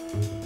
Ain't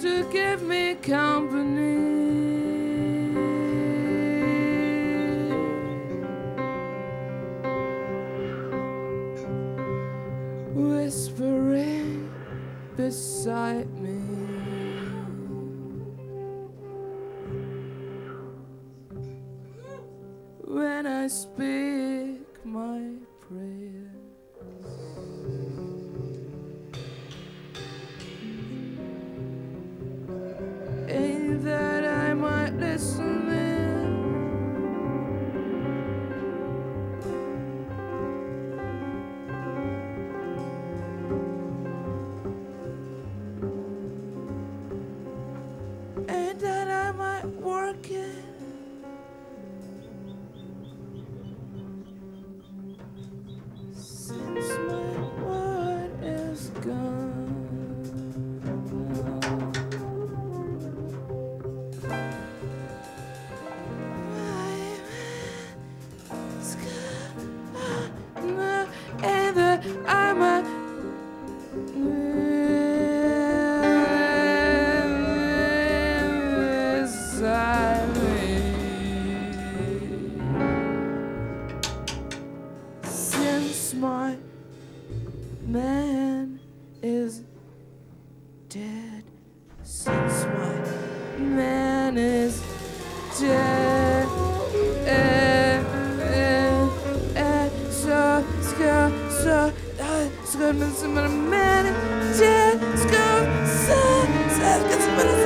to give me company. Whispering beside me. When I speak my prayers. My man is dead, since my man is dead, eh, eh, eh, so, so, so, uh, so, so, my man is dead, so, so, so, so, my man is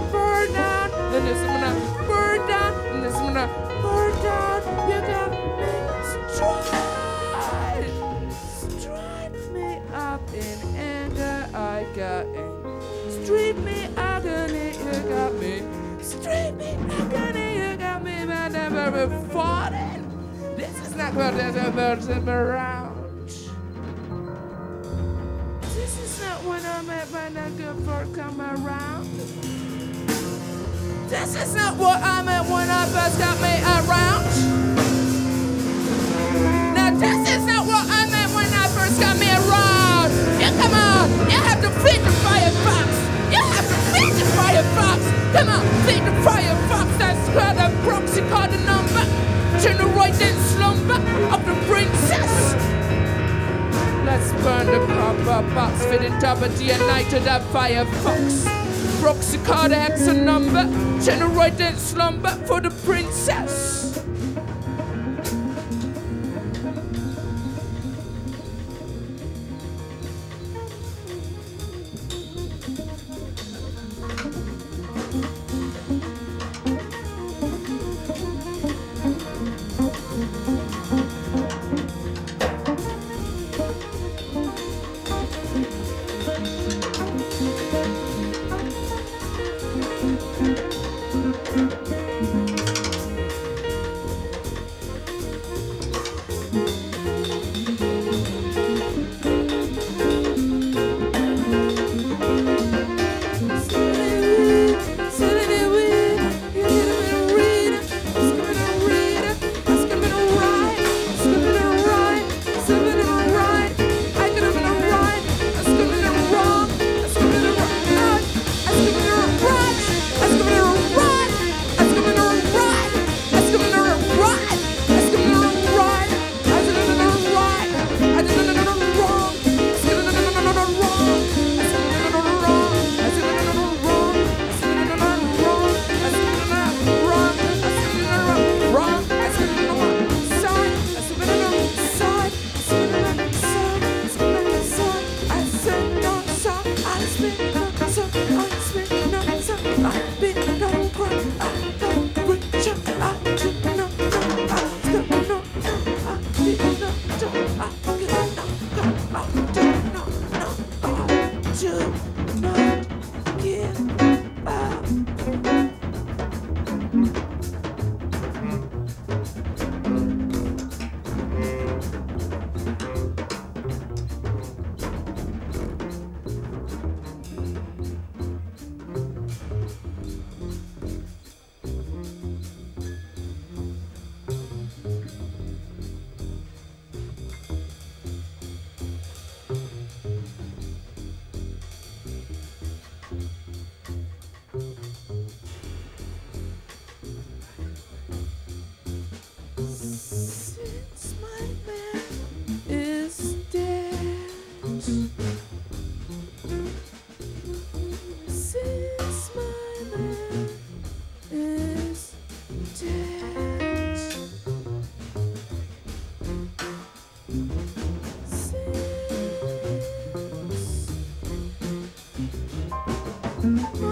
have fallen. This is not what is around. This is not what I'm at when I go for come around. This is not what I meant when I first got me around. Now this is not what I meant when I first got me around. Yeah, come on, you have to feed the firefox. You have to feed the firefox. Come on, feed the firefox. That's good. box, fitting double D and lighted up fire fox. Carter, cardiacs a number, generate slumber for the princess. Mm-hmm.